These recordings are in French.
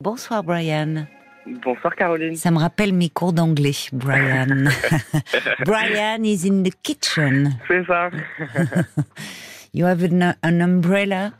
Bonsoir Brian. Bonsoir Caroline. Ça me rappelle mes cours d'anglais, Brian. Brian is in the kitchen. C'est ça. you have an, an umbrella?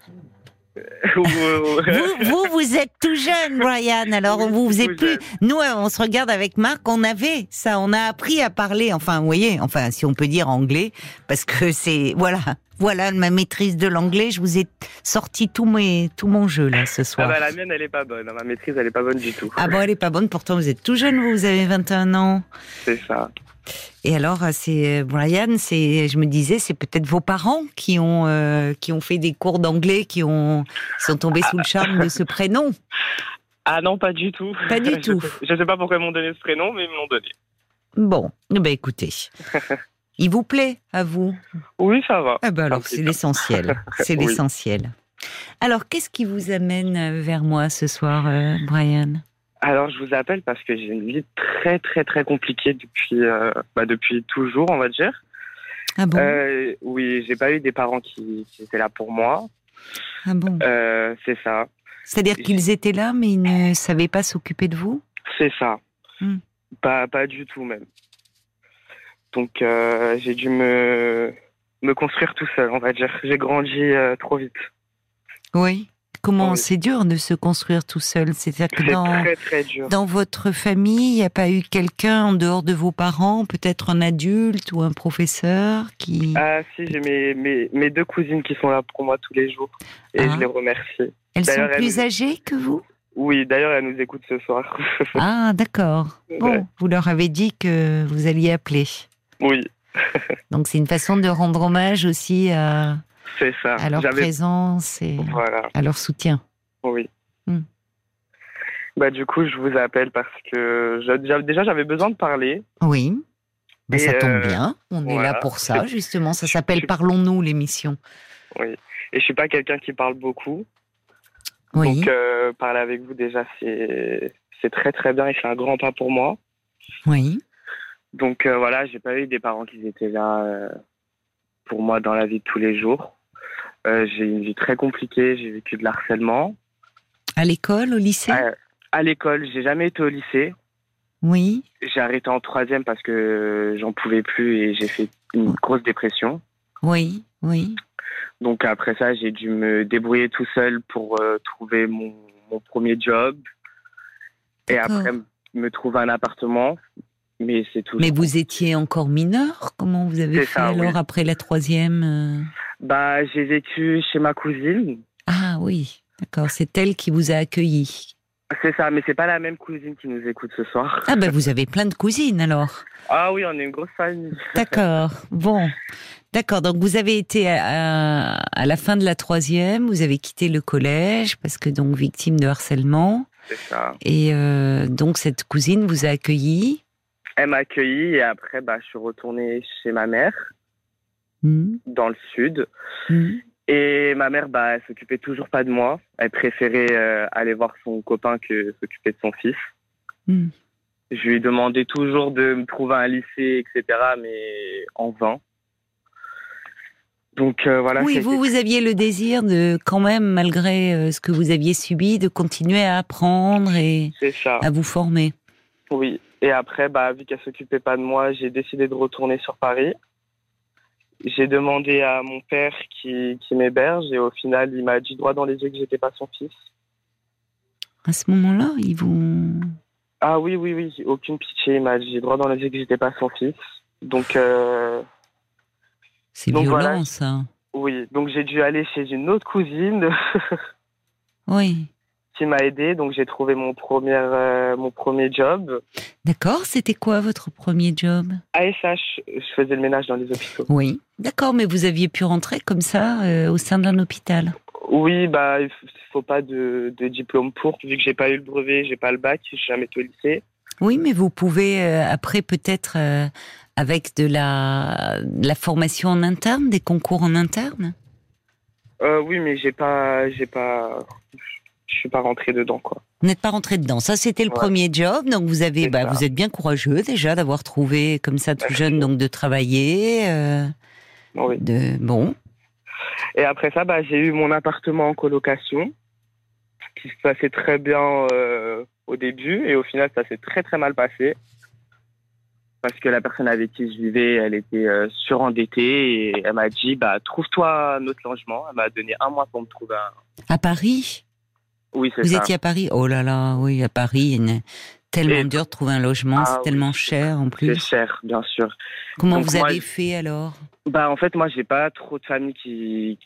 vous, vous, vous, êtes tout jeune, Brian. Alors, vous, vous êtes plus. Nous, on se regarde avec Marc. On avait ça. On a appris à parler. Enfin, vous voyez. Enfin, si on peut dire anglais, parce que c'est voilà. Voilà ma maîtrise de l'anglais. Je vous ai sorti tout mes tout mon jeu là ce soir. Ah bah, la mienne, elle est pas bonne. Ma maîtrise, elle est pas bonne du tout. Ah bon, elle est pas bonne. Pourtant, vous êtes tout jeune. Vous, vous avez 21 ans. C'est ça. Et alors, c'est Brian, c'est, je me disais, c'est peut-être vos parents qui ont euh, qui ont fait des cours d'anglais, qui ont sont tombés sous le charme de ce prénom. Ah non, pas du tout. Pas du tout. Je ne sais pas pourquoi ils m'ont donné ce prénom, mais ils me l'ont donné. Bon, eh ben écoutez. Il vous plaît à vous? Oui, ça va. Ah ben alors, c'est l'essentiel. C'est l'essentiel. Alors, qu'est-ce qui vous amène vers moi ce soir, euh, Brian? Alors, je vous appelle parce que j'ai une vie très, très, très compliquée depuis, euh, bah, depuis toujours, on va dire. Ah bon? Euh, Oui, j'ai pas eu des parents qui, étaient là pour moi. Ah bon? Euh, C'est ça. C'est-à-dire qu'ils étaient là, mais ils ne savaient pas s'occuper de vous? C'est ça. Hmm. Pas, pas du tout, même. Donc, euh, j'ai dû me, me construire tout seul, on va dire. J'ai grandi trop vite. Oui. Comment c'est dur de se construire tout seul C'est-à-dire que dans, dans votre famille, il n'y a pas eu quelqu'un en dehors de vos parents, peut-être un adulte ou un professeur qui. Ah si, j'ai mes, mes, deux cousines qui sont là pour moi tous les jours et je ah. les remercie. Elles sont plus âgées que vous? Oui, d'ailleurs elles nous écoutent ce soir. ah d'accord. Bon, vous leur avez dit que vous alliez appeler. Oui. Donc c'est une façon de rendre hommage aussi à c'est ça. À leur présence et à leur soutien. Oui. Hmm. Bah, du coup, je vous appelle parce que déjà, j'avais besoin de parler. Oui. Bah, ça tombe euh, bien. On est là pour ça, justement. Ça s'appelle Parlons-nous, l'émission. Oui. Et je suis pas quelqu'un qui parle beaucoup. Oui. Donc, euh, parler avec vous, déjà, c'est très, très bien et c'est un grand pas pour moi. Oui. Donc, euh, voilà, j'ai pas eu des parents qui étaient là pour moi dans la vie de tous les jours. Euh, j'ai une vie très compliquée, j'ai vécu de l'harcèlement. À l'école, au lycée À, à l'école, j'ai jamais été au lycée. Oui. J'ai arrêté en troisième parce que j'en pouvais plus et j'ai fait une grosse dépression. Oui, oui. Donc après ça, j'ai dû me débrouiller tout seul pour euh, trouver mon, mon, premier job. Et après, me trouver un appartement. Mais c'est tout. Mais vous étiez encore mineur Comment vous avez fait alors après la troisième euh bah, j'ai vécu chez ma cousine. Ah oui, d'accord. C'est elle qui vous a accueilli. C'est ça, mais c'est pas la même cousine qui nous écoute ce soir. Ah ben vous avez plein de cousines alors. Ah oui, on est une grosse famille. D'accord. Bon, d'accord. Donc vous avez été à, à, la fin de la troisième, vous avez quitté le collège parce que donc victime de harcèlement. C'est ça. Et euh, donc cette cousine vous a accueilli. Elle m'a accueilli et après bah je suis retournée chez ma mère. Hmm. dans le sud. Hmm. Et ma mère, bah, elle s'occupait toujours pas de moi. Elle préférait euh, aller voir son copain que s'occuper de son fils. Hmm. Je lui demandais toujours de me trouver un lycée, etc., mais en vain. Donc euh, voilà. Oui, vous, vous aviez le désir de, quand même, malgré euh, ce que vous aviez subi, de continuer à apprendre et à vous former. Oui. Et après, bah, vu qu'elle s'occupait pas de moi, j'ai décidé de retourner sur Paris. J'ai demandé à mon père qui, qui m'héberge et au final, il m'a dit droit dans les yeux que j'étais pas son fils. À ce moment-là, ils vous. Ah oui, oui, oui, aucune pitié. Il m'a dit droit dans les yeux que j'étais pas son fils. Donc. Euh... C'est violent, ça. Oui, donc j'ai dû aller chez une autre cousine. oui m'a aidé. Donc j'ai trouvé mon premier, euh, mon premier job. D'accord. C'était quoi votre premier job? ASH. Je faisais le ménage dans les hôpitaux. Oui. D'accord. Mais vous aviez pu rentrer comme ça euh, au sein d'un hôpital? Oui. Bah, il faut pas de, diplôme pour. Vu que j'ai pas eu le brevet, j'ai pas le bac, je suis jamais été au lycée. Oui, mais vous pouvez euh, après peut-être avec de la, la formation en interne, des concours en interne? oui, mais j'ai pas, j'ai pas, je suis pas rentré dedans, quoi. Vous n'êtes pas rentré dedans. Ça, c'était le premier job. Donc, vous avez, bah, vous êtes bien courageux déjà d'avoir trouvé comme ça tout jeune, donc de travailler. Euh, oui. De bon. Et après ça, bah, j'ai eu mon appartement en colocation. qui se passait très bien au début et au final ça s'est très très mal passé parce que la personne avec qui je vivais, elle était surendettée et elle m'a dit bah trouve-toi un autre logement. Elle m'a donné un mois pour me trouver un. À Paris? Oui, c'est ça. Vous étiez à Paris? Oh là là, oui, à Paris, tellement dur de trouver un logement, c'est ah tellement cher en plus. C'est cher, bien sûr. Comment vous avez fait alors? Bah en fait, moi, j'ai pas trop de famille qui.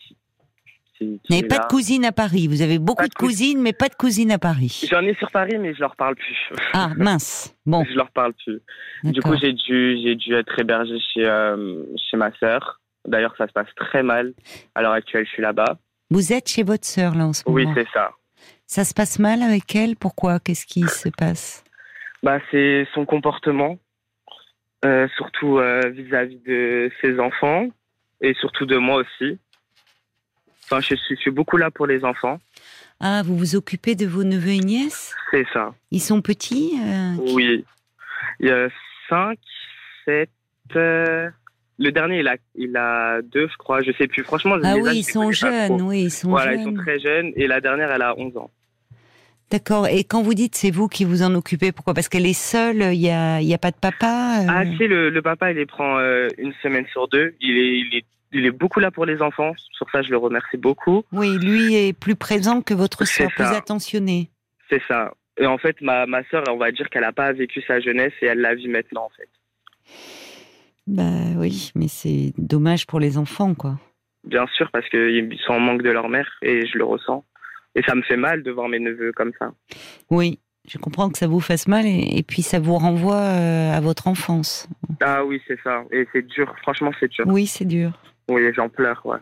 qui, qui pas de cousine à Paris? Vous avez beaucoup de, cousines, mais pas de cousine à Paris. J'en ai sur Paris, mais je leur parle plus. Ah mince. Bon. je leur parle plus. Du coup, j'ai dû, j'ai dû être hébergé chez euh, chez ma sœur. D'ailleurs, ça se passe très mal. À l'heure actuelle, je suis là-bas. Vous êtes chez votre sœur là en ce moment. Oui, c'est ça. Ça se passe mal avec elle? Pourquoi? Qu'est-ce qui se passe? Bah, C'est son comportement, euh, surtout euh, vis-à-vis de ses enfants et surtout de moi aussi. Enfin, je suis, beaucoup là pour les enfants. Ah, vous vous occupez de vos neveux et nièces? C'est ça. Ils sont petits euh, Oui. Il y a 5, 7. Le dernier, il a, il a deux, je crois, je sais plus. Franchement, ah oui, ils sont jeunes, oui, ils sont voilà, ils sont très jeunes. Et la dernière, elle a 11 ans. D'accord. Et quand vous dites c'est vous qui vous en occupez, pourquoi? Parce qu'elle est seule, il n'y a, y a pas de papa euh? Ah si, le, papa, il les prend euh, une semaine sur deux. Il est, il, est, il est beaucoup là pour les enfants. Sur ça, je le remercie beaucoup. Oui, lui est plus présent que votre soeur, plus attentionné. C'est ça. Et en fait, ma, ma soeur, on va dire qu'elle n'a pas vécu sa jeunesse et elle la vit maintenant, en fait. Bah oui, mais c'est dommage pour les enfants, quoi. Bien sûr, parce qu'ils sont en manque de leur mère et je le ressens. Et ça me fait mal de voir mes neveux comme ça. Oui, je comprends que ça vous fasse mal et, puis ça vous renvoie euh, à votre enfance. Ah oui, c'est ça. Et c'est dur, franchement, c'est dur. Oui, c'est dur. Oui, j'en pleure, ouais.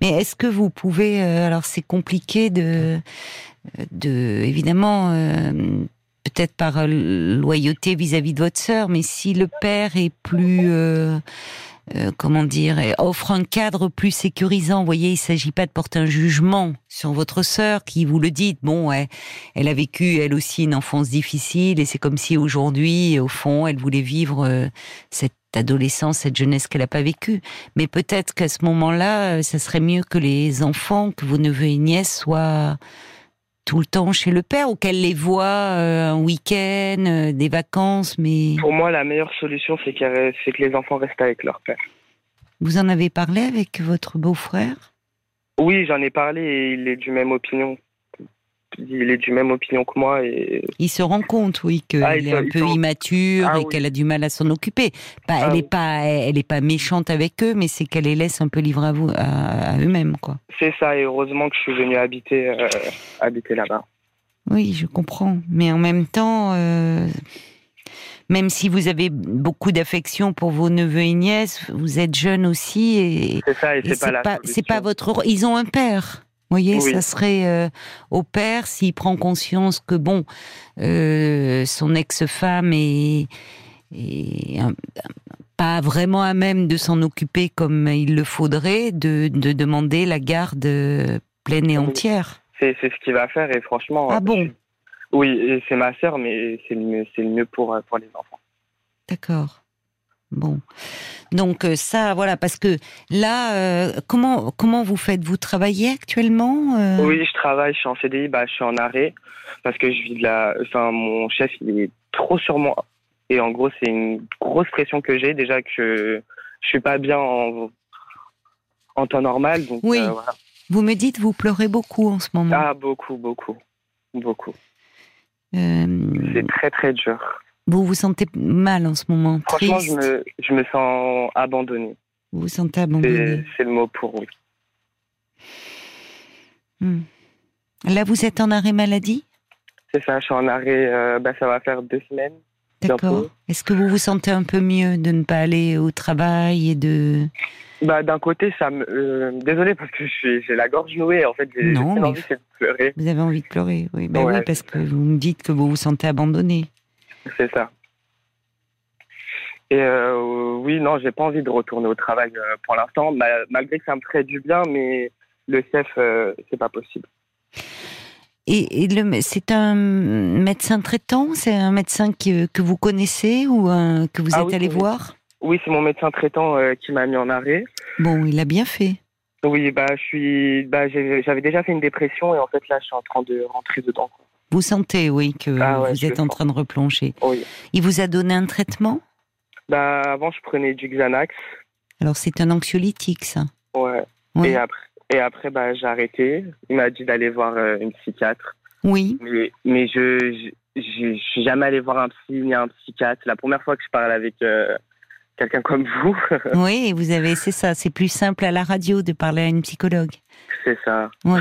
Mais est-ce que vous pouvez, euh, alors c'est compliqué de, de évidemment, euh, peut-être par loyauté vis-à-vis de votre sœur, mais si le père est plus euh, comment dire, offre un cadre plus sécurisant. Vous voyez, il s'agit pas de porter un jugement sur votre sœur qui, vous le dites, bon, elle, a vécu elle aussi une enfance difficile et c'est comme si aujourd'hui, au fond, elle voulait vivre euh, cette adolescence, cette jeunesse qu'elle n'a pas vécue. Mais peut-être qu'à ce moment-là, euh, ça serait mieux que les enfants, que vos neveux et nièces soient tout le temps chez le père ou qu'elle les voit euh, un week-end, euh, des vacances, mais... Pour moi, la meilleure solution, c'est que les enfants restent avec leur père. Vous en avez parlé avec votre beau-frère? Oui, j'en ai parlé et il est du même opinion il est du même opinion que moi. Et... Il se rend compte, oui, qu'elle ah, est un peu immature ah et qu'elle a du mal à s'en occuper. Bah, elle n'est pas, elle est pas méchante avec eux, mais c'est qu'elle les laisse un peu livrés à, vous, à, eux-mêmes, quoi. C'est ça, et heureusement que je suis venue habiter, euh, habiter là-bas. Oui, je comprends. Mais en même temps, euh, même si vous avez beaucoup d'affection pour vos neveux et nièces, vous êtes jeune aussi et c'est ça, et, c'est pas, c'est pas votre. Ils ont un père. Vous voyez, ça serait euh, au père s'il prend conscience que bon, euh, son ex-femme est, pas vraiment à même de s'en occuper comme il le faudrait, de, demander la garde pleine et entière. C'est ce qu'il va faire et franchement. Ah bon? Oui, c'est ma sœur, mais c'est le le mieux pour pour les enfants. D'accord. Bon. Donc euh, ça, voilà, parce que là, euh, comment comment vous faites? Vous travaillez actuellement euh? Oui, je travaille. Je suis en CDI. Bah, je suis en arrêt parce que je vis de la. Enfin, mon chef, il est trop sur moi. Et en gros, c'est une grosse pression que j'ai. Déjà que je suis pas bien en, en temps normal. oui. Vous me dites, vous pleurez beaucoup en ce moment. Ah, beaucoup, beaucoup, beaucoup. C'est très, très dur. Vous vous sentez mal en ce moment Franchement, je me, je me, sens abandonné. Vous vous sentez abandonné C'est le mot pour oui. Hmm. Là, vous êtes en arrêt maladie? C'est ça, je suis en arrêt, euh, bah, ça va faire deux semaines. D'accord. Est-ce que vous vous sentez un peu mieux de ne pas aller au travail et de... Bah, d'un côté, ça me. Euh, désolé parce que j'ai la gorge nouée. En fait, j'ai envie de pleurer. Vous avez envie de pleurer, oui. Bah oui, parce que vous me dites que vous vous sentez abandonné. C'est ça. Et euh, oui, non, j'ai pas envie de retourner au travail euh, pour l'instant, malgré que ça me ferait du bien, mais le CEF, euh, c'est pas possible. Et, c'est un médecin traitant? C'est un médecin que, vous connaissez ou que vous ah êtes allé voir? Oui, c'est mon médecin traitant qui m'a mis en arrêt. Bon, il a bien fait. Oui, bah, je suis, bah, j'avais déjà fait une dépression et en fait là, je suis en train de rentrer dedans. Vous sentez, oui, que ah vous êtes en train de replonger. Oui. Il vous a donné un traitement? Bah, avant, je prenais du Xanax. Alors, c'est un anxiolytique, ça Ouais. Et après, et après bah, j'ai arrêté. Il m'a dit d'aller voir euh, une psychiatre. Oui. Mais, mais je, je, suis jamais allé voir un psy ni un psychiatre. La première fois que je parle avec euh, quelqu'un comme vous. oui, vous avez, c'est ça. C'est plus simple à la radio de parler à une psychologue. C'est ça. Oui.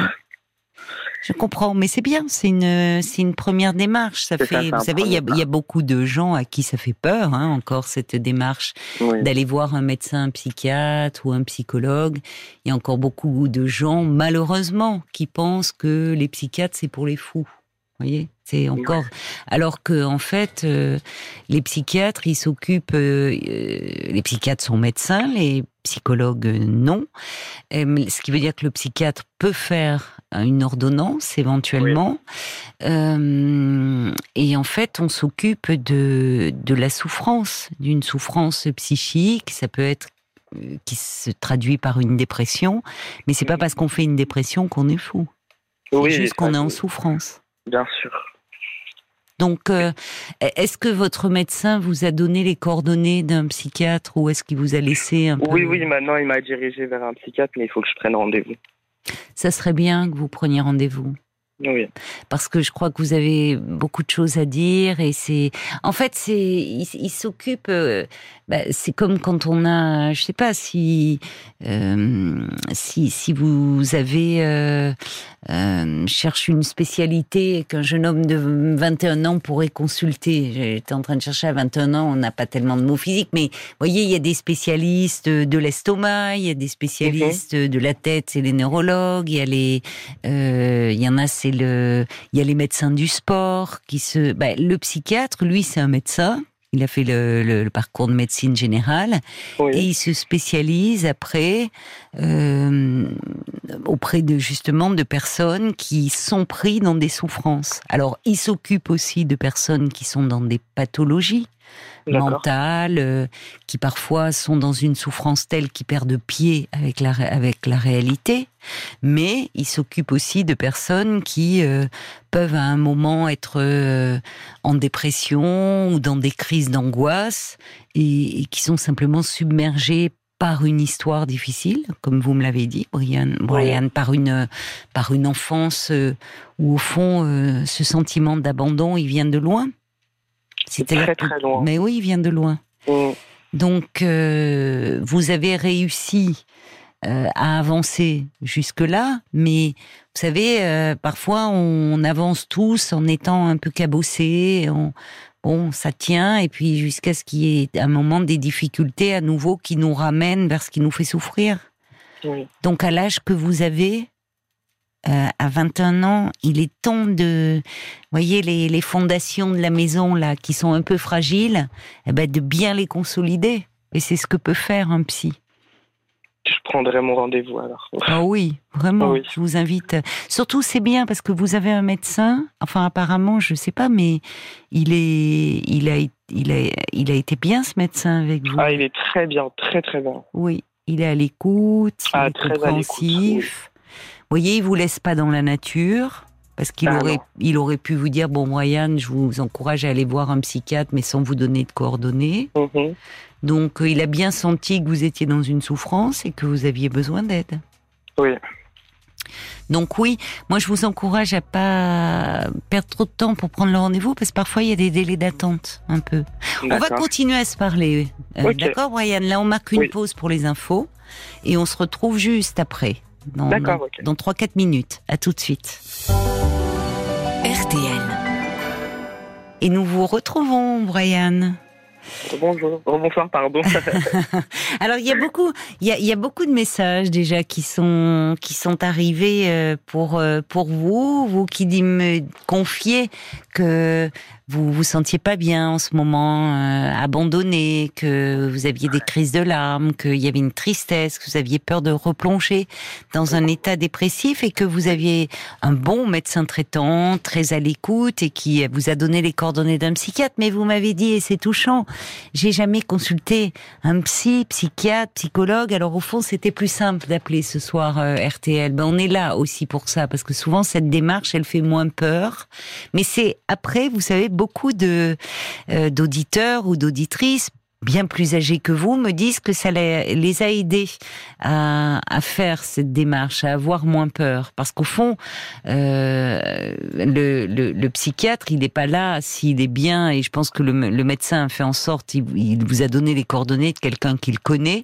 Je comprends, mais c'est bien, c'est une, c'est une première démarche. Ça fait, vous savez, il y, a, y, a, beaucoup de gens à qui ça fait peur, hein, encore cette démarche d'aller voir un médecin, un psychiatre ou un psychologue. Il y a encore beaucoup de gens, malheureusement, qui pensent que les psychiatres c'est pour les fous. Vous voyez, c'est encore. Alors que en fait, euh, les psychiatres, ils s'occupent. Euh, euh, les psychiatres sont médecins, les psychologues non. ce qui veut dire que le psychiatre peut faire une ordonnance éventuellement. et en fait, on s'occupe de de la souffrance, d'une souffrance psychique. Ça peut être qui se traduit par une dépression, mais c'est pas parce qu'on fait une dépression qu'on est fou. C'est juste qu'on est en souffrance. Bien sûr. Donc, euh, est-ce que votre médecin vous a donné les coordonnées d'un psychiatre ou est-ce qu'il vous a laissé un peu... Oui, oui, maintenant il m'a dirigé vers un psychiatre, mais il faut que je prenne rendez-vous. Ça serait bien que vous preniez rendez-vous. Oui. Parce que je crois que vous avez beaucoup de choses à dire et c'est, en fait, c'est, il, s'occupe. Euh, bah, c'est comme quand on a, je sais pas si, euh, si, si vous avez euh, euh, cherche une spécialité qu'un jeune homme de 21 ans pourrait consulter. J'étais en train de chercher à 21 ans, on n'a pas tellement de mots physiques, mais vous voyez, il y a des spécialistes de l'estomac, il y a des spécialistes mhm. de la tête, c'est les neurologues, il y a les, il y en a, c'est le, il y a les médecins du sport qui se, bah, le psychiatre, lui, c'est un médecin. Il a fait le, parcours de médecine générale. Et il se spécialise après euh, auprès de justement de personnes qui sont pris dans des souffrances. Alors, il s'occupe aussi de personnes qui sont dans des pathologies mentales, euh, qui parfois sont dans une souffrance telle qu'ils perdent pied avec la, avec la réalité. Mais il s'occupe aussi de personnes qui euh, peuvent à un moment être euh, en dépression ou dans des crises d'angoisse et, qui sont simplement submergées par une histoire difficile, comme vous me l'avez dit, Brian, Brian par une par une enfance où au fond ce sentiment d'abandon il vient de loin. C'est très très loin. Mais oui, il vient de loin. Mm. Donc, euh, vous avez réussi euh, à avancer jusque-là, mais vous savez, euh, parfois on avance tous en étant un peu cabossé. bon, ça tient, et puis jusqu'à ce qu'il y ait un moment des difficultés à nouveau qui nous ramènent vers ce qui nous fait souffrir. Donc, à l'âge que vous avez, euh, à 21 ans, il est temps de, voyez les, fondations de la maison là qui sont un peu fragiles, eh ben de bien les consolider. Et c'est ce que peut faire un psy. Je prendrai mon rendez-vous alors. Ah oui, vraiment. Je vous invite. Surtout, c'est bien parce que vous avez un médecin. Enfin, apparemment, je sais pas, mais il est, il a, il a, il a été bien ce médecin avec vous. Ah, il est très bien, très très bien. Oui, il est à l'écoute, il ah, est compréhensif voyez, il vous laisse pas dans la nature. Parce qu'il ah, aurait, il aurait pu vous dire bon, Moyane, je vous encourage à aller voir un psychiatre, mais sans vous donner de coordonnées. Mhm. Donc, euh, il a bien senti que vous étiez dans une souffrance et que vous aviez besoin d'aide. Oui. Donc oui, moi je vous encourage à pas perdre trop de temps pour prendre le rendez-vous parce que parfois il y a des délais d'attente un peu. On va continuer à se parler. Euh, d'accord, Brian Là, on marque une pause pour les infos et on se retrouve juste après dans, dans, 3-4 minutes. À tout de suite. RTL. Et nous vous retrouvons, Brian. Bonjour, bonsoir, pardon. Alors il y a beaucoup, il y a, il y a, beaucoup de messages déjà qui sont qui sont arrivés euh, pour euh, pour vous, vous qui dit me confiez que vous vous sentiez pas bien en ce moment, euh, abandonné, que vous aviez des crises de larmes, qu'il y avait une tristesse, que vous aviez peur de replonger dans un état dépressif et que vous aviez un bon médecin traitant, très à l'écoute et qui vous a donné les coordonnées d'un psychiatre. Mais vous m'avez dit, et c'est touchant, j'ai jamais consulté un psy, psychiatre, psychologue. Alors au fond, c'était plus simple d'appeler ce soir euh, RTL. Ben, on est là aussi pour ça, parce que souvent cette démarche, elle fait moins peur. Mais c'est après, vous savez, beaucoup de euh, d'auditeurs ou d'auditrices bien plus âgés que vous me disent que ça les a aidés à, faire cette démarche, à avoir moins peur. Parce qu'au fond, euh, le, psychiatre, il n'est pas là s'il est bien, et je pense que le, médecin a fait en sorte, il, vous a donné les coordonnées de quelqu'un qu'il connaît,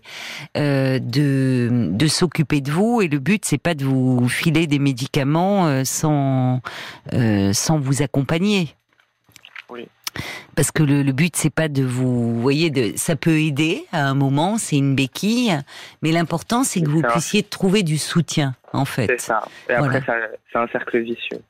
euh, de, de s'occuper de vous, et le but, c'est pas de vous filer des médicaments sans, sans vous accompagner. Oui. Parce que le, but c'est pas de vous, voyez, de, ça peut aider à un moment, c'est une béquille, mais l'important c'est que vous puissiez trouver du soutien, en fait. C'est ça. Et après, c'est un cercle vicieux.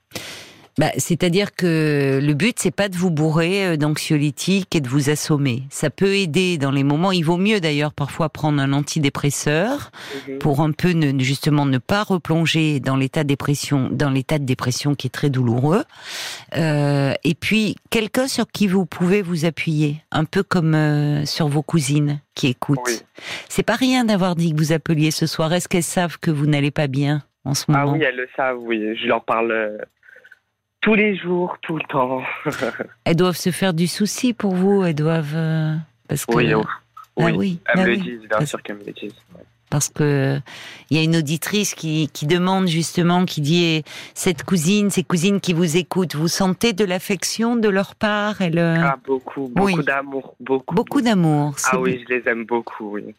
Bah, c'est-à-dire que le but c'est pas de vous bourrer euh, d'anxiolytiques et de vous assommer. Ça peut aider dans les moments. Il vaut mieux d'ailleurs parfois prendre un antidépresseur mhm. pour un peu ne, justement ne pas replonger dans l'état de dépression, dans l'état de dépression qui est très douloureux. Euh, et puis quelqu'un sur qui vous pouvez vous appuyer, un peu comme euh, sur vos cousines qui écoutent. C'est pas rien d'avoir dit que vous appeliez ce soir. Est-ce qu'elles savent que vous n'allez pas bien en ce moment Ah oui, elles le savent. Oui, je leur parle tous les jours, tout le temps. elles doivent se faire du souci pour vous, elles doivent... Euh, parce que... Oui, oh. oui. Ah oui. elles me bah le disent, bien sûr qu'elles me le disent. Parce que il y a une auditrice qui, qui demande justement, qui dit eh, cette cousine, ces cousines qui vous écoutent, vous sentez de l'affection de leur part elle... Euh, ah, beaucoup, beaucoup d'amour, beaucoup. Beaucoup d'amour. Ah oui, je les aime beaucoup, oui.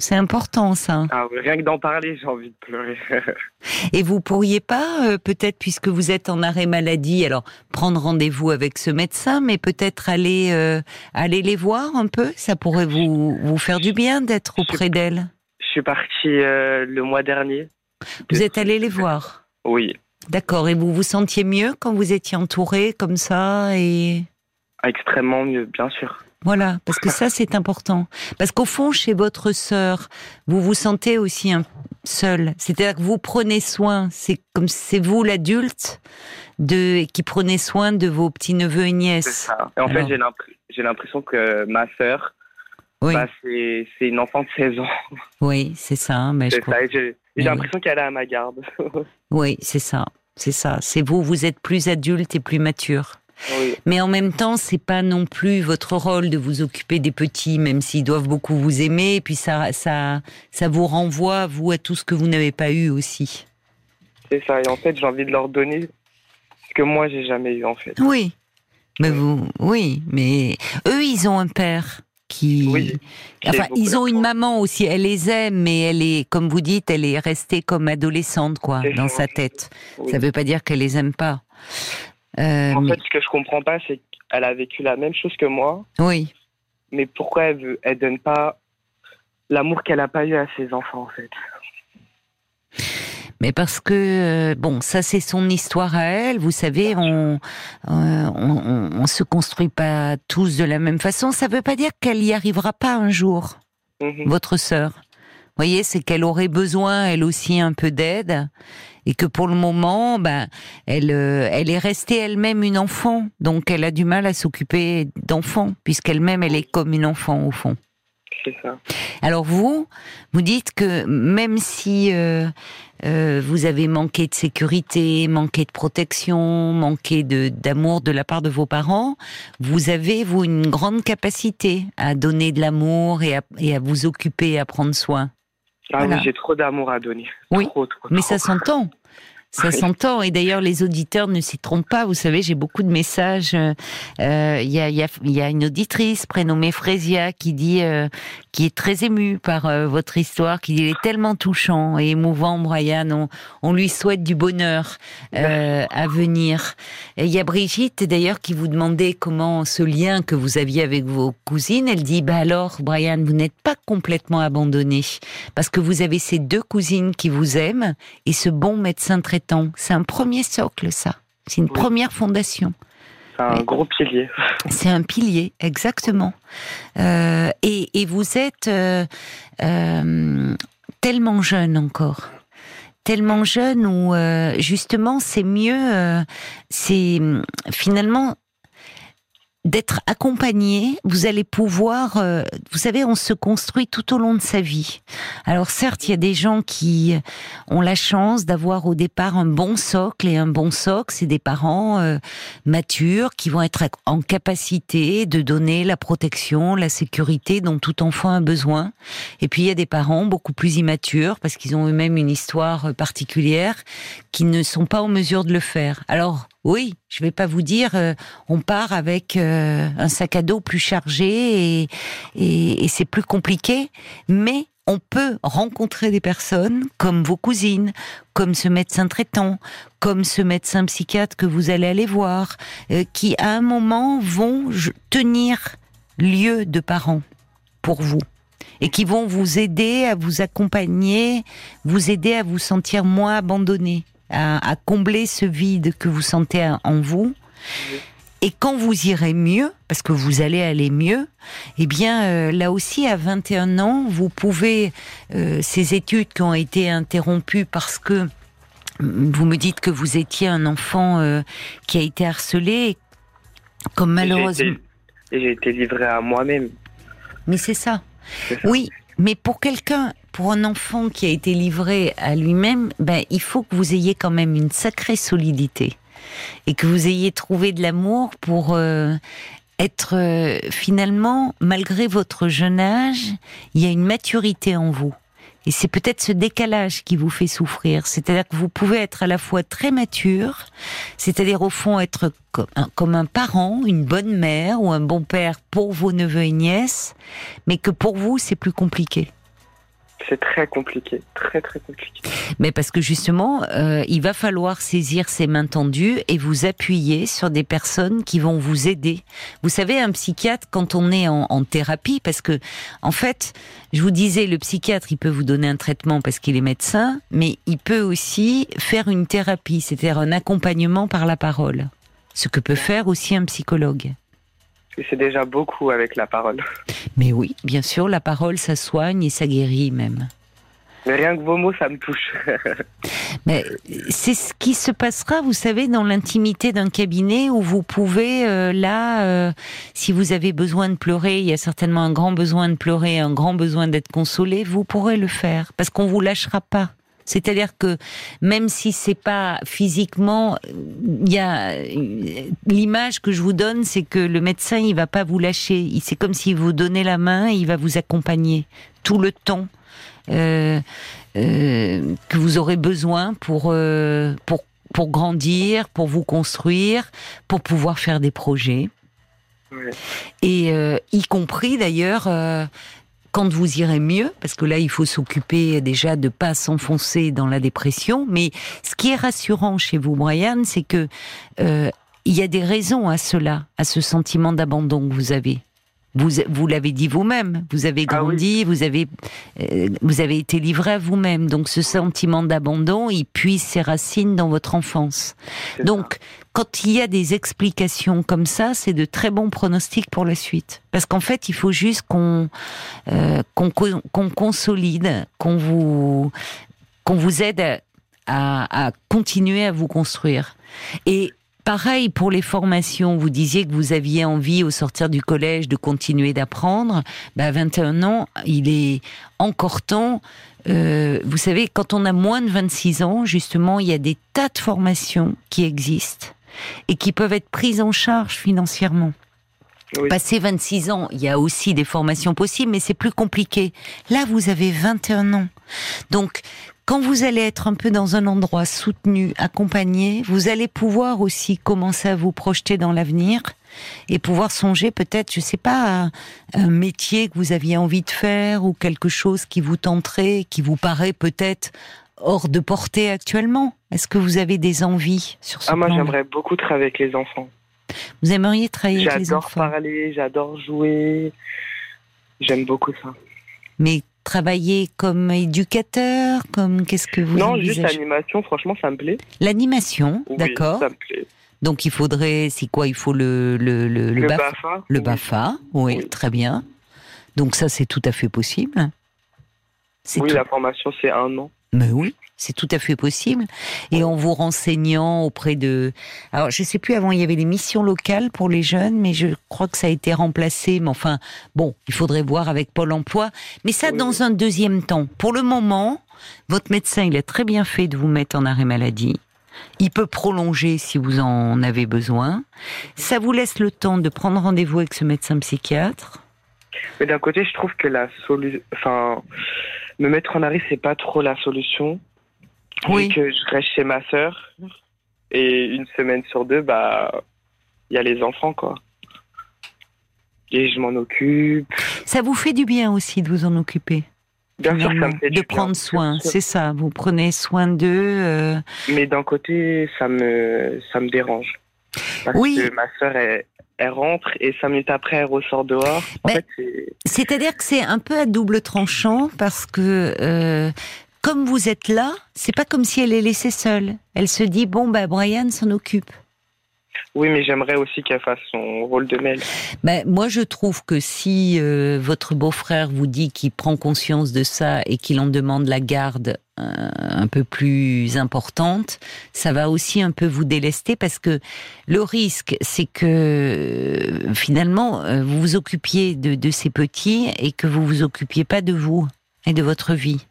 C'est important ça. Ah, rien que d'en parler, j'ai envie de pleurer. Et vous pourriez pas, euh, peut-être puisque vous êtes en arrêt maladie, alors prendre rendez-vous avec ce médecin, mais peut-être aller euh, aller les voir un peu? Ça pourrait vous vous faire du bien d'être auprès d'elles. Je suis partie euh, le mois dernier. Vous êtes allé les voir? Oui. D'accord. Et vous vous sentiez mieux quand vous étiez entouré comme ça et? Extrêmement mieux, bien sûr. Voilà, parce que ça c'est important. Parce qu'au fond, chez votre sœur, vous vous sentez aussi un seul. C'est-à-dire que vous prenez soin. C'est comme c'est vous l'adulte de qui prenez soin de vos petits neveux et nièces. C'est ça. Et en fait, j'ai l'impression que ma sœur, bah, c'est une enfant de 16 ans. Oui, c'est ça. Mais j'ai l'impression qu'elle est à ma garde. oui, c'est ça. C'est ça. C'est vous. Vous êtes plus adulte et plus mature. Mais en même temps, c'est pas non plus votre rôle de vous occuper des petits, même s'ils doivent beaucoup vous aimer. Et puis ça, ça, ça vous renvoie vous à tout ce que vous n'avez pas eu aussi. C'est ça. Et en fait, j'ai envie de leur donner ce que moi j'ai jamais eu en fait. Oui. Mais vous, oui, mais eux, ils ont un père qui, oui, enfin, ils ont une maman aussi. Elle les aime, mais elle est, comme vous dites, elle est restée comme adolescente, quoi, dans sa tête. Ça ne veut pas dire qu'elle les aime pas. Euh, en fait, ce que je comprends pas, c'est qu'elle a vécu la même chose que moi. Oui. Mais pourquoi elle veut, elle donne pas l'amour qu'elle a pas eu à ses enfants, en fait? Mais parce que bon, ça c'est son histoire à elle. Vous savez, on, euh, on, on, se construit pas tous de la même façon. Ça veut pas dire qu'elle y arrivera pas un jour. Mhm. Votre sœur, voyez, c'est qu'elle aurait besoin, elle aussi, un peu d'aide et que pour le moment, ben, elle, euh, elle est restée elle-même une enfant, donc elle a du mal à s'occuper d'enfants, puisqu'elle-même, elle est comme une enfant au fond. C'est ça. Alors vous, vous dites que même si euh, euh, vous avez manqué de sécurité, manqué de protection, manqué de d'amour de la part de vos parents, vous avez vous une grande capacité à donner de l'amour et à, et à vous occuper, à prendre soin. Ah oui, j'ai trop d'amour à donner. Oui, mais ça s'entend. Ça s'entend. Et d'ailleurs, les auditeurs ne s'y trompent pas. Vous savez, j'ai beaucoup de messages. Euh, il y, a, y, a, y, a, une auditrice prénommée Frésia qui dit, euh, qui est très émue par euh, votre histoire, qui dit, il est tellement touchant et émouvant, Brian. On, on lui souhaite du bonheur à venir. Il y a Brigitte, d'ailleurs, qui vous demandait comment ce lien que vous aviez avec vos cousines. Elle dit, bah alors, Brian, vous n'êtes pas complètement abandonné parce que vous avez ces deux cousines qui vous aiment et ce bon médecin c'est un premier socle, ça. C'est une première fondation. C'est un gros pilier. C'est un pilier, exactement. Euh, et, vous êtes euh, euh, tellement jeune encore tellement jeune où justement c'est mieux c'est finalement d'être accompagné, vous allez pouvoir, euh, vous savez, on se construit tout au long de sa vie. Alors certes, il y a des gens qui ont la chance d'avoir au départ un bon socle et un bon socle, c'est des parents euh, matures qui vont être en capacité de donner la protection, la sécurité dont tout enfant a besoin. Et puis il y a des parents beaucoup plus immatures parce qu'ils ont eux-mêmes une histoire particulière qui ne sont pas en mesure de le faire. Alors oui, je vais pas vous dire, euh, on part avec euh, un sac à dos plus chargé et, et, c'est plus compliqué, mais on peut rencontrer des personnes comme vos cousines, comme ce médecin traitant, comme ce médecin psychiatre que vous allez aller voir, euh, qui à un moment vont tenir lieu de parents pour vous et qui vont vous aider à vous accompagner, vous aider à vous sentir moins abandonné à, combler ce vide que vous sentez en vous. Et quand vous irez mieux, parce que vous allez aller mieux, eh bien euh, là aussi à 21 ans, vous pouvez euh, ces études qui ont été interrompues parce que vous me dites que vous étiez un enfant euh, qui a été harcelé, comme malheureusement. Et j'ai été, livré à moi-même. Mais c'est ça. Oui, mais pour quelqu'un, pour un enfant qui a été livré à lui-même, ben, il faut que vous ayez quand même une sacrée solidité et que vous ayez trouvé de l'amour pour euh, être euh, finalement, malgré votre jeune âge, il y a une maturité en vous. Et c'est peut-être ce décalage qui vous fait souffrir. C'est-à-dire que vous pouvez être à la fois très mature, c'est-à-dire au fond être comme un, parent, une bonne mère ou un bon père pour vos neveux et nièces, mais que pour vous c'est plus compliqué. C'est très compliqué, très très compliqué. Mais parce que justement, euh, il va falloir saisir ses mains tendues et vous appuyer sur des personnes qui vont vous aider. Vous savez, un psychiatre, quand on est en, en thérapie, parce que en fait, je vous disais, le psychiatre, il peut vous donner un traitement parce qu'il est médecin, mais il peut aussi faire une thérapie, c'est-à-dire un accompagnement par la parole. Ce que peut faire aussi un psychologue c'est déjà beaucoup avec la parole. Mais oui, bien sûr, la parole, ça soigne et ça guérit même. Mais rien que vos mots, ça me touche. Mais c'est ce qui se passera, vous savez, dans l'intimité d'un cabinet où vous pouvez, euh, là, euh, si vous avez besoin de pleurer, il y a certainement un grand besoin de pleurer, un grand besoin d'être consolé, vous pourrez le faire parce qu'on vous lâchera pas. C'est-à-dire que même si c'est pas physiquement, il y a l'image que je vous donne, c'est que le médecin il va pas vous lâcher. C'est comme s'il vous donnait la main, et il va vous accompagner tout le temps. Euh, euh, que vous aurez besoin pour, euh, pour, pour grandir, pour vous construire, pour pouvoir faire des projets. Et y compris d'ailleurs quand vous irez mieux, parce que là, il faut s'occuper déjà de pas s'enfoncer dans la dépression. Mais ce qui est rassurant chez vous, Brian, c'est que euh, il y a des raisons à cela, à ce sentiment d'abandon que vous avez. Vous, vous l'avez dit vous-même, vous avez ah grandi, vous avez, euh, vous avez été livré à vous-même. Donc ce sentiment d'abandon, il puise ses racines dans votre enfance. Donc quand il y a des explications comme ça, c'est de très bons pronostics pour la suite. Parce qu'en fait, il faut juste qu'on euh, qu'on consolide, qu'on vous qu'on vous aide à, à continuer à vous construire. Et Pareil pour les formations, vous disiez que vous aviez envie au sortir du collège de continuer d'apprendre. Bah, à 21 ans, il est encore temps. Euh, vous savez, quand on a moins de 26 ans, justement, il y a des tas de formations qui existent et qui peuvent être prises en charge financièrement. Passé 26 ans, il y a aussi des formations possibles, mais c'est plus compliqué. Là, vous avez 21 ans. Donc, quand vous allez être un peu dans un endroit soutenu, accompagné, vous allez pouvoir aussi commencer à vous projeter dans l'avenir et pouvoir songer peut-être, je sais pas, à un métier que vous aviez envie de faire ou quelque chose qui vous tenterait, qui vous paraît peut-être hors de portée actuellement. Est-ce que vous avez des envies sur ce ah, Moi, j'aimerais beaucoup travailler avec les enfants. Vous aimeriez travailler avec les enfants? J'adore parler, j'adore jouer. J'aime beaucoup ça. Mais travailler comme éducateur, comme qu'est-ce que vous Non, juste l'animation, franchement, ça me plaît. L'animation, oui, d'accord. ça me plaît. Donc il faudrait, c'est quoi? Il faut le le le, le, BAFA. Le BAFA, oui, très bien. Donc ça, c'est tout à fait possible. Oui, la formation, c'est un an. Mais oui, c'est tout à fait possible. Et en vous renseignant auprès de... Alors, je sais plus, avant, il y avait les missions locales pour les jeunes, mais je crois que ça a été remplacé. Mais enfin, bon, il faudrait voir avec Pôle emploi. Mais ça, dans un deuxième temps. Pour le moment, votre médecin, il a très bien fait de vous mettre en arrêt maladie. Il peut prolonger si vous en avez besoin. Ça vous laisse le temps de prendre rendez-vous avec ce médecin psychiatre. Mais d'un côté, je trouve que la solution, enfin, me mettre en arrêt, c'est pas trop la solution. Oui. que je reste chez ma sœur et une semaine sur deux, bah, il y a les enfants, quoi. Et je m'en occupe. Ça vous fait du bien aussi de vous en occuper Bien sûr, ça me fait de prendre soin, c'est ça. Vous prenez soin d'eux. Euh. Mais d'un côté, ça me ça me dérange. Parce oui. que ma sœur, elle, elle, rentre et cinq minutes après, elle ressort dehors. C'est-à-dire que c'est un peu à double tranchant parce que euh, comme vous êtes là, c'est pas comme si elle est laissée seule. Elle se dit bon bah Brian s'en occupe. Oui, mais j'aimerais aussi qu'elle fasse son rôle de mère. Ben, moi, je trouve que si euh, votre beau-frère vous dit qu'il prend conscience de ça et qu'il en demande la garde euh, un peu plus importante, ça va aussi un peu vous délester parce que le risque, c'est que euh, finalement, vous vous occupiez de, de ces petits et que vous vous occupiez pas de vous et de votre vie.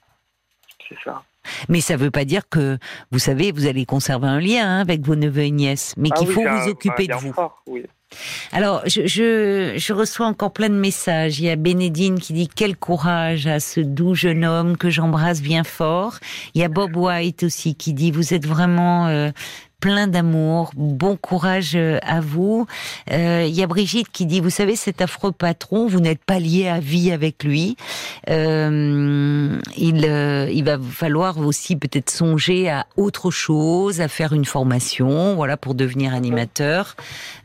C'est ça. Mais ça ne veut pas dire que, vous savez, vous allez conserver un lien hein, avec vos neveux et nièces, mais ah qu'il faut vous occuper de vous. Alors, je, je, reçois encore plein de messages. Il y a Bénédine qui dit quel courage à ce doux jeune homme que j'embrasse bien fort. Il y a Bob White aussi qui dit vous êtes vraiment euh, plein d'amour, bon courage euh, à vous. Euh, il y a Brigitte qui dit, vous savez, cet affreux patron, vous n'êtes pas lié à vie avec lui. Euh, il, il va falloir aussi peut-être songer à autre chose, à faire une formation, voilà, pour devenir animateur.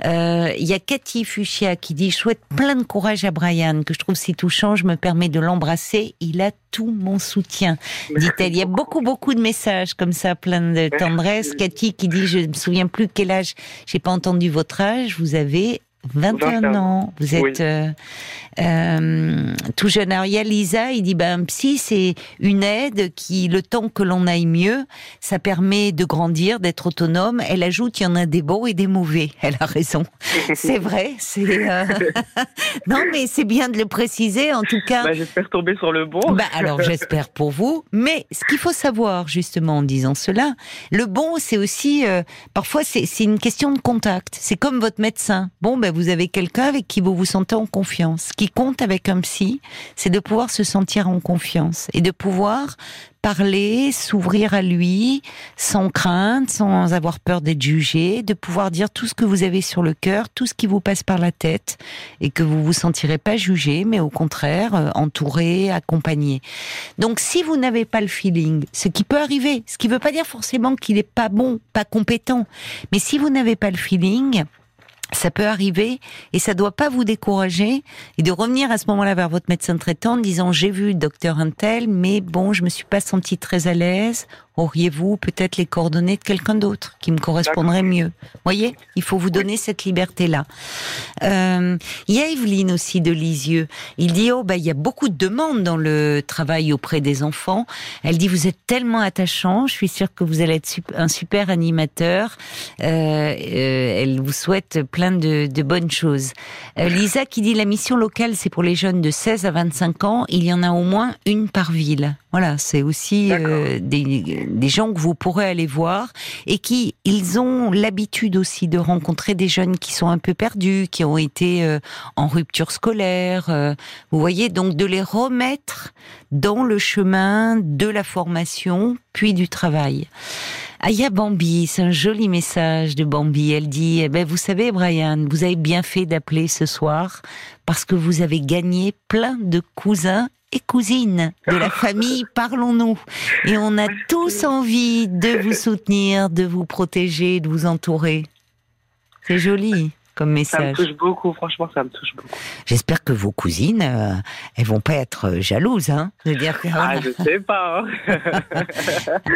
il y a Cathy Fuchsia qui dit, je souhaite plein de courage à Brian, que je trouve si touchant, je me permets de l'embrasser. Il a tout mon soutien, dit-elle. Il y a beaucoup, beaucoup de messages comme ça, plein de tendresse. Cathy qui dit, je ne me souviens plus quel âge, j'ai pas entendu votre âge, vous avez 21 ans. Vous êtes euh, euh, tout jeune. Alors, il y a Lisa, il dit, ben, un psy, c'est une aide qui, le temps que l'on aille mieux, ça permet de grandir, d'être autonome. Elle ajoute, il y en a des bons et des mauvais. Elle a raison. c'est vrai. C'est euh, non, mais c'est bien de le préciser. En tout cas, bah, j'espère tomber sur le bon. Bah, alors, j'espère pour vous. Mais ce qu'il faut savoir, justement, en disant cela, le bon, c'est aussi, parfois, c'est une question de contact. C'est comme votre médecin. Bon, ben, vous avez quelqu'un avec qui vous vous sentez en confiance. Ce qui compte avec un psy, c'est de pouvoir se sentir en confiance et de pouvoir parler, s'ouvrir à lui, sans crainte, sans avoir peur d'être jugé, de pouvoir dire tout ce que vous avez sur le cœur, tout ce qui vous passe par la tête, et que vous vous sentirez pas jugé, mais au contraire euh, entouré, accompagné. Donc, si vous n'avez pas le feeling, ce qui peut arriver, ce qui ne veut pas dire forcément qu'il n'est pas bon, pas compétent, mais si vous n'avez pas le feeling, ça peut arriver et ça doit pas vous décourager et de revenir à ce moment-là vers votre médecin traitant en disant j'ai vu le docteur Intel mais bon je me suis pas senti très à l'aise auriez-vous peut-être les coordonnées de quelqu'un d'autre qui me correspondrait mieux? Voyez, il faut vous donner cette liberté-là. Euh, il y a Evelyne aussi de Lisieux. Il dit oh bah il y a beaucoup de demandes dans le travail auprès des enfants. Elle dit vous êtes tellement attachant, je suis sûre que vous allez être un super animateur. Euh, euh, elle vous souhaite plein de, de bonnes choses. Euh, Lisa qui dit la mission locale c'est pour les jeunes de 16 à 25 ans. Il y en a au moins une par ville. Voilà, c'est aussi euh, des, des, gens que vous pourrez aller voir et qui, ils ont l'habitude aussi de rencontrer des jeunes qui sont un peu perdus, qui ont été euh, en rupture scolaire. Vous voyez, donc de les remettre dans le chemin de la formation puis du travail. Aya Bambi, c'est un joli message de Bambi. Elle dit, eh ben, vous savez, Brian, vous avez bien fait d'appeler ce soir parce que vous avez gagné plein de cousins et cousines de la famille Parlons-nous. Et on a tous envie de vous soutenir, de vous protéger, de vous entourer. C'est joli. Comme message Ça me touche beaucoup, franchement, ça me touche beaucoup. J'espère que vos cousines, euh, elles vont pas être jalouses, hein de dire que, Ah, je sais pas. Hein.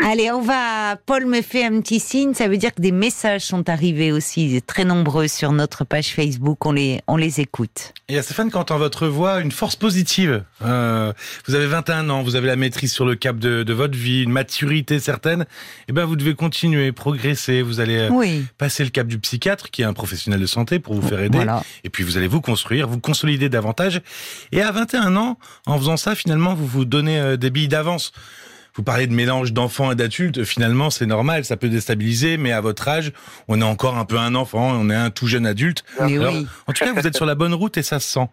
Allez, on va. Paul me fait un petit signe. Ça veut dire que des messages sont arrivés aussi, très nombreux sur notre page Facebook. On les, on les écoute. Et à Stéphane, quand entend votre voix une force positive. Euh, vous avez 21 ans, vous avez la maîtrise sur le cap de, de votre vie, une maturité certaine. Eh ben, vous devez continuer, progresser. Vous allez euh, Oui. passer le cap du psychiatre, qui est un professionnel de santé, pour vous faire aider. Voilà. Et puis vous allez vous construire, vous consolider davantage. Et à 21 ans, en faisant ça, finalement, vous vous donnez euh, des billes d'avance. Vous parlez de mélange d'enfants et d'adultes, finalement c'est normal, ça peut déstabiliser, mais à votre âge, on est encore un peu un enfant, on est un tout jeune adulte. Mais Alors, oui. En tout cas, vous êtes sur la bonne route et ça se sent.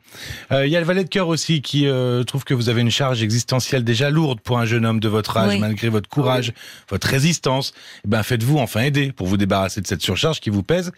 Euh, Il y a le valet de cœur aussi qui euh, trouve que vous avez une charge existentielle déjà lourde pour un jeune homme de votre âge, Oui. malgré votre courage, votre résistance. Eh ben, faites-vous enfin aider pour vous débarrasser de cette surcharge qui vous pèse.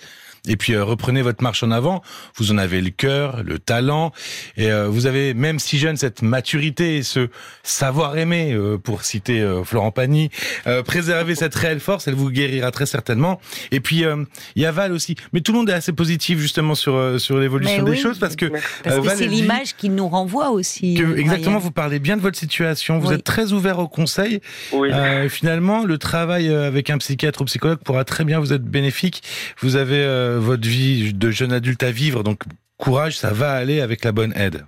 Et puis euh, reprenez votre marche en avant. Vous en avez le cœur, le talent, et euh, vous avez même si jeune cette maturité et ce savoir aimer, euh, pour citer euh, Florent Pagny. Euh, préservez cette réelle force, elle vous guérira très certainement. Et puis euh, il y a Val aussi. Mais tout le monde est assez positif justement sur euh, sur l'évolution des choses parce que Parce euh, que c'est l'image qui nous renvoie aussi. que, exactement, vous parlez bien de votre situation, vous Oui. êtes très ouvert au conseil. Oui. Euh, finalement, le travail euh, avec un psychiatre ou psychologue pourra très bien vous être bénéfique. Vous avez euh, votre vie de jeune adulte à vivre, donc courage, ça va aller avec la bonne aide.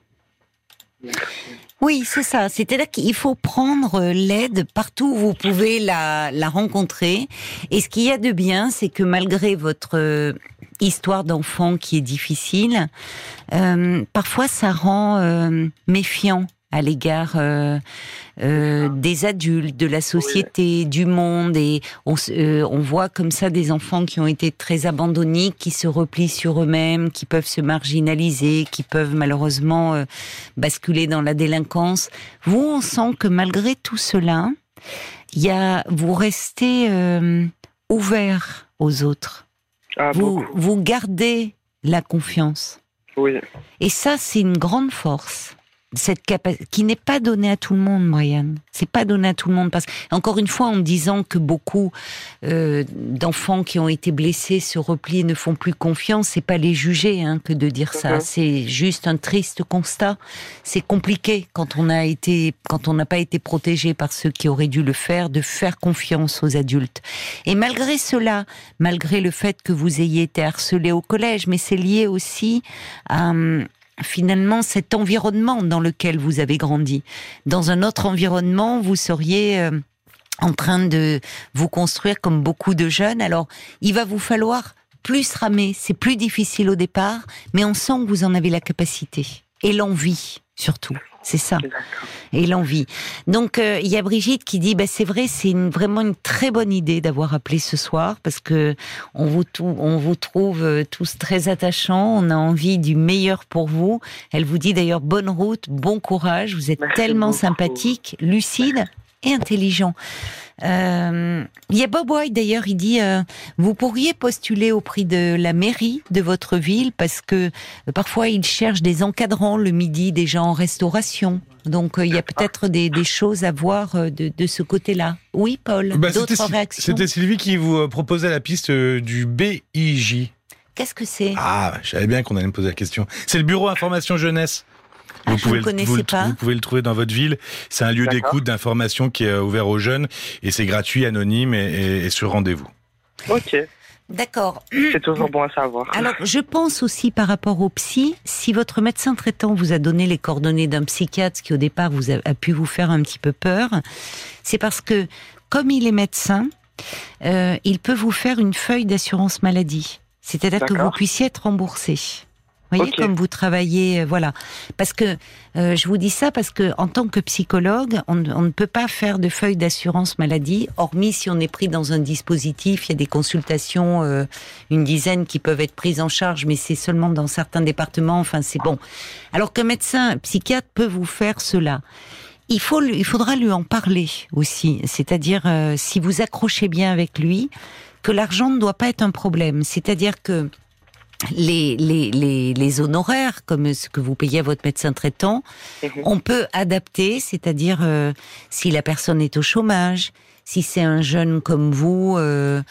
Oui, c'est ça. C'est-à-dire qu'il faut prendre l'aide partout où vous pouvez la, rencontrer. Et ce qu'il y a de bien, c'est que malgré votre euh, histoire d'enfant qui est difficile, euh, parfois ça rend euh, méfiant à l'égard euh, euh, des adultes, de la société, du monde, et on, euh, on voit comme ça des enfants qui ont été très abandonnés, qui se replient sur eux-mêmes, qui peuvent se marginaliser, qui peuvent malheureusement basculer dans la délinquance. Vous, on sent que malgré tout cela, y a, vous restez ouvert aux autres. Ah, Vous, beaucoup. vous gardez la confiance. Oui. Et ça, c'est une grande force. Cette capa- qui n'est pas donnée à tout le monde, Brian. C'est pas donné à tout le monde parce encore une fois en me disant que beaucoup euh, d'enfants qui ont été blessés se replient et ne font plus confiance, c'est pas les juger hein, que de dire ça. Mhm. C'est juste un triste constat. C'est compliqué quand on a été, quand on n'a pas été protégé par ceux qui auraient dû le faire, de faire confiance aux adultes. Et malgré cela, malgré le fait que vous ayez été harcelé au collège, mais c'est lié aussi à hum, finalement cet environnement dans lequel vous avez grandi. Dans un autre environnement, vous seriez euh, en train de vous construire comme beaucoup de jeunes. Alors, il va vous falloir plus ramer. C'est plus difficile au départ, mais on sent que vous en avez la capacité et l'envie surtout. C'est ça et l'envie. Donc euh, il y a Brigitte qui dit bah, c'est vrai c'est une, vraiment une très bonne idée d'avoir appelé ce soir parce que on vous on vous trouve euh, tous très attachants, on a envie du meilleur pour vous. Elle vous dit d'ailleurs bonne route, bon courage, vous êtes Merci tellement beaucoup. sympathique, lucide et intelligent. Euh, il y a Bob White d'ailleurs, il dit euh, vous pourriez postuler au prix de la mairie de votre ville parce que euh, parfois ils cherchent des encadrants le midi, des gens en restauration. Donc euh, il y a peut-être des, des choses à voir de, de ce côté-là. Oui, Paul. Bah, D'autres c'était, réactions? c'était Sylvie qui vous proposait la piste du BIJ. Qu'est-ce que c'est? Ah, je savais bien qu'on allait me poser la question. C'est le Bureau Information Jeunesse. Ah, je ne le- vous le- pas. vous pouvez le trouver dans votre ville. C'est un lieu d'écoute, d'information qui est ouvert aux jeunes et c'est gratuit, anonyme et, et- et sur rendez-vous. Ok. D'accord. C'est toujours bon à savoir. Alors, je pense aussi par rapport au psy, si votre médecin traitant vous a donné les coordonnées d'un psychiatre qui au départ vous a, a pu vous faire un petit peu peur, c'est parce que comme il est médecin, euh, il peut vous faire une feuille d'assurance maladie. C'est-à-dire que vous puissiez être remboursé. Vous voyez, comme vous travaillez, euh, voilà. Parce que euh, je vous dis ça parce que en tant que psychologue, on, ne- on ne peut pas faire de feuille d'assurance maladie, hormis si on est pris dans un dispositif. Il y a des consultations, euh, une dizaine qui peuvent être prises en charge, mais c'est seulement dans certains départements. Enfin, c'est bon. Alors qu'un médecin un psychiatre peut vous faire cela. Il faut, il faudra lui en parler aussi. C'est-à-dire, euh, si vous accrochez bien avec lui, que l'argent ne doit pas être un problème. C'est-à-dire que les, les, les, les honoraires, comme ce que vous payez à votre médecin traitant, Mhm. on peut adapter, c'est-à-dire euh, si la personne est au chômage, si c'est un jeune comme vous, euh,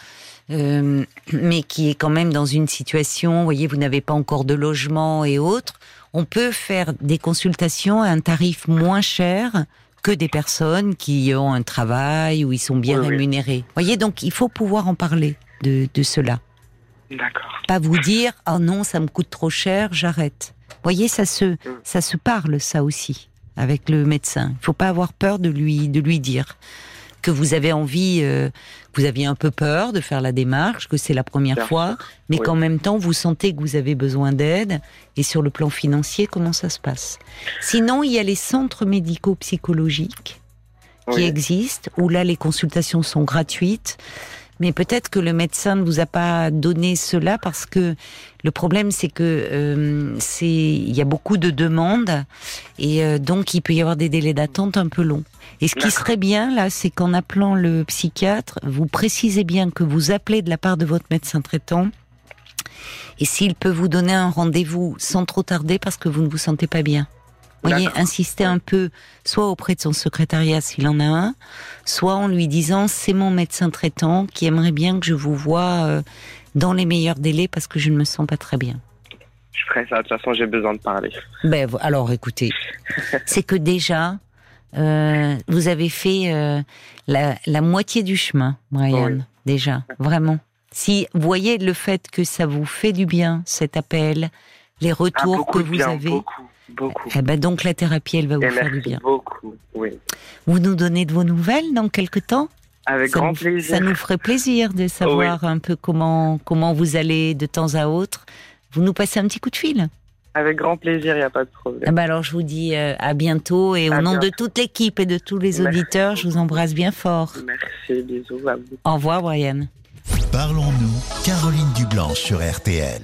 euh, mais qui est quand même dans une situation, vous voyez, vous n'avez pas encore de logement et autres, on peut faire des consultations à un tarif moins cher que des personnes qui ont un travail où ils sont bien rémunérés. Vous voyez, donc il faut pouvoir en parler de, de cela. D'accord. Pas vous dire, oh non, ça me coûte trop cher, j'arrête. Vous voyez, ça se, mm. ça se parle, ça aussi, avec le médecin. Il faut pas avoir peur de lui, de lui dire que vous avez envie, euh, vous aviez un peu peur de faire la démarche, que c'est la première fois, mais qu'en même temps vous sentez que vous avez besoin d'aide. Et sur le plan financier, comment ça se passe? Sinon, il y a les centres médicaux psychologiques qui existent, où là les consultations sont gratuites mais peut-être que le médecin ne vous a pas donné cela parce que le problème c'est que euh, c'est il y a beaucoup de demandes et euh, donc il peut y avoir des délais d'attente un peu longs. Et ce qui serait bien là, c'est qu'en appelant le psychiatre, vous précisez bien que vous appelez de la part de votre médecin traitant et s'il peut vous donner un rendez-vous sans trop tarder parce que vous ne vous sentez pas bien voyez, insister un peu, soit auprès de son secrétariat s'il en a un, soit en lui disant c'est mon médecin traitant qui aimerait bien que je vous voie euh, dans les meilleurs délais parce que je ne me sens pas très bien. Je ferai ça, de toute façon j'ai besoin de parler. Ben, alors écoutez, c'est que déjà, euh, vous avez fait euh, la, moitié du chemin, Brian, déjà, vraiment. Si vous voyez le fait que ça vous fait du bien, cet appel, les retours que vous avez. Beaucoup. Eh ben donc la thérapie, elle va vous faire du bien. Beaucoup, oui. Vous nous donnez de vos nouvelles dans quelques temps? Avec grand plaisir. Ça nous ferait plaisir de savoir un peu comment, comment vous allez de temps à autre. Vous nous passez un petit coup de fil avec grand plaisir, il n'y a pas de problème. Ben alors je vous dis euh, à bientôt et au nom de toute l'équipe et de tous les auditeurs, je vous embrasse bien fort. Merci, bisous à vous. Au revoir Brian. Parlons-nous, Caroline Dublanche sur RTL.